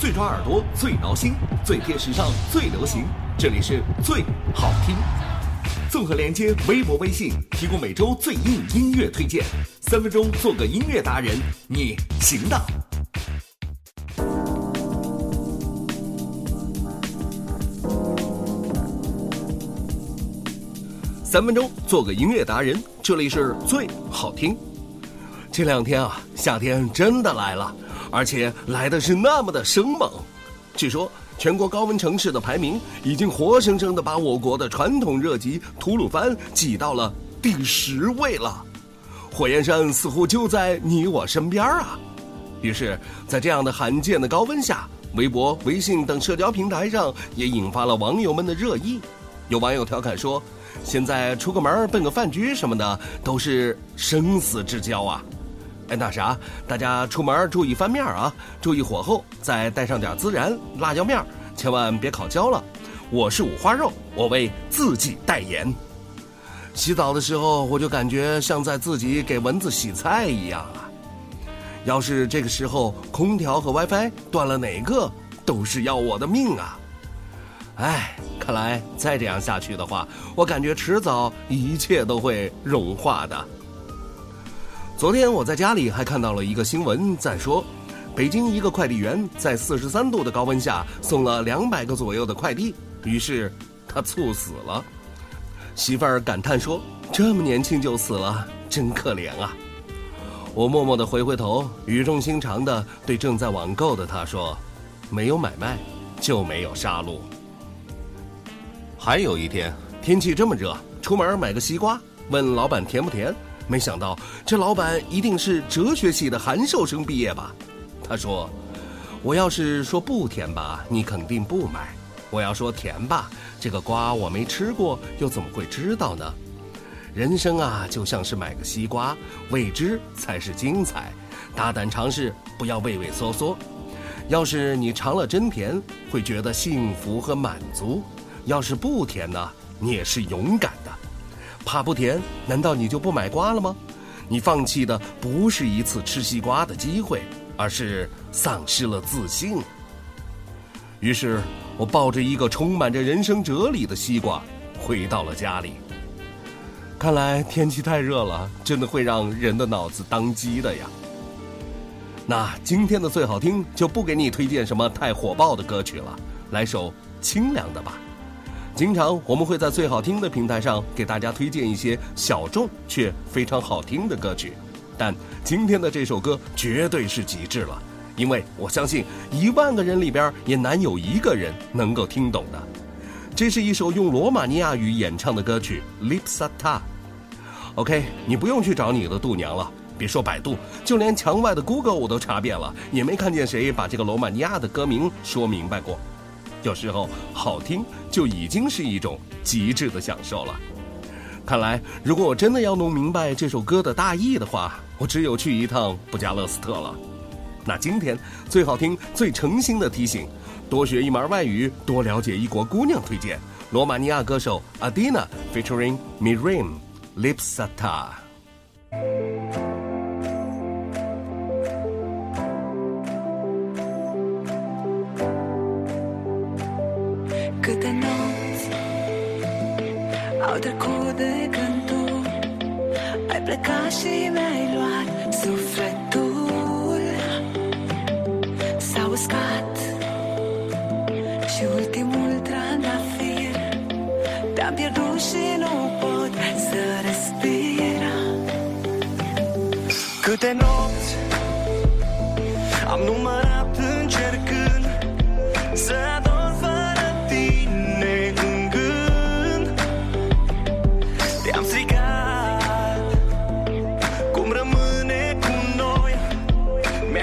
最抓耳朵，最挠心，最贴时尚，最流行。这里是最好听。综合连接微博、微信，提供每周最硬音乐推荐。三分钟做个音乐达人，你行的。三分钟做个音乐达人，这里是最好听。这两天啊，夏天真的来了，而且来的是那么的生猛。据说全国高温城市的排名已经活生生的把我国的传统热极吐鲁番挤到了第十位了。火焰山似乎就在你我身边啊！于是，在这样的罕见的高温下，微博、微信等社交平台上也引发了网友们的热议。有网友调侃说。现在出个门奔个饭局什么的都是生死之交啊！哎，那啥，大家出门注意翻面啊，注意火候，再带上点孜然、辣椒面，千万别烤焦了。我是五花肉，我为自己代言。洗澡的时候我就感觉像在自己给蚊子洗菜一样啊！要是这个时候空调和 WiFi 断了，哪个都是要我的命啊！哎，看来再这样下去的话，我感觉迟早一切都会融化的。昨天我在家里还看到了一个新闻，在说，北京一个快递员在四十三度的高温下送了两百个左右的快递，于是他猝死了。媳妇儿感叹说：“这么年轻就死了，真可怜啊！”我默默的回回头，语重心长的对正在网购的他说：“没有买卖，就没有杀戮。”还有一天，天气这么热，出门买个西瓜，问老板甜不甜？没想到这老板一定是哲学系的函授生毕业吧？他说：“我要是说不甜吧，你肯定不买；我要说甜吧，这个瓜我没吃过，又怎么会知道呢？人生啊，就像是买个西瓜，未知才是精彩，大胆尝试，不要畏畏缩缩。要是你尝了真甜，会觉得幸福和满足。”要是不甜呢，你也是勇敢的。怕不甜，难道你就不买瓜了吗？你放弃的不是一次吃西瓜的机会，而是丧失了自信。于是我抱着一个充满着人生哲理的西瓜，回到了家里。看来天气太热了，真的会让人的脑子当机的呀。那今天的最好听就不给你推荐什么太火爆的歌曲了，来首清凉的吧。经常我们会在最好听的平台上给大家推荐一些小众却非常好听的歌曲，但今天的这首歌绝对是极致了，因为我相信一万个人里边也难有一个人能够听懂的。这是一首用罗马尼亚语演唱的歌曲《Lipsata》。OK，你不用去找你的度娘了，别说百度，就连墙外的 Google 我都查遍了，也没看见谁把这个罗马尼亚的歌名说明白过。有时候好听就已经是一种极致的享受了。看来，如果我真的要弄明白这首歌的大意的话，我只有去一趟布加勒斯特了。那今天最好听、最诚心的提醒：多学一门外语，多了解一国姑娘。推荐罗马尼亚歌手 Adina featuring Mirim Lipsata。Trecut de când tu Ai plecat și mi-ai luat sufletul. S-a uscat și ultimul trandafir. Te-am pierdut și nu pot să respir. Câte nopți am numărat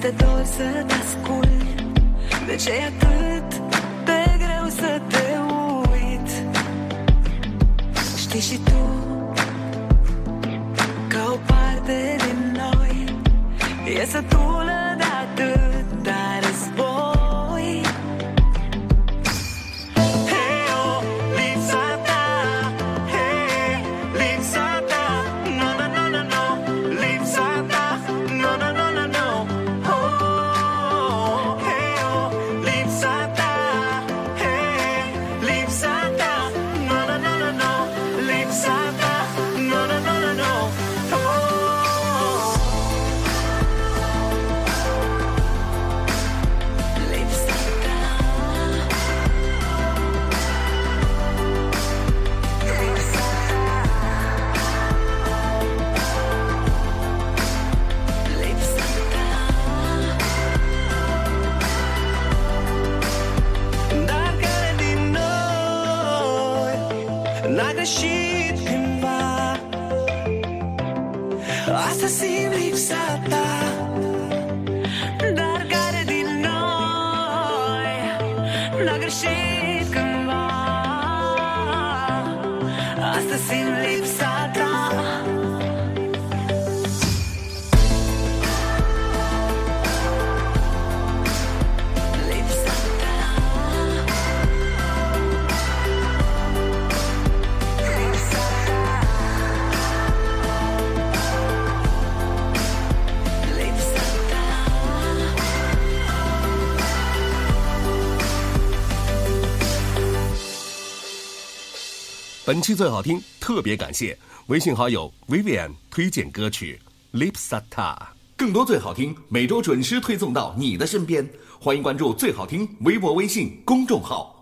să te ascult. De ce e atât de greu să te uit? Știi și tu Că o parte din noi E sătulă de Asta simt lipsa ta Dar care din noi N-a greșit cândva. Asta simt lipsa ta 本期最好听，特别感谢微信好友 Vivian 推荐歌曲《Lipsata》。更多最好听，每周准时推送到你的身边。欢迎关注最好听微博、微信公众号。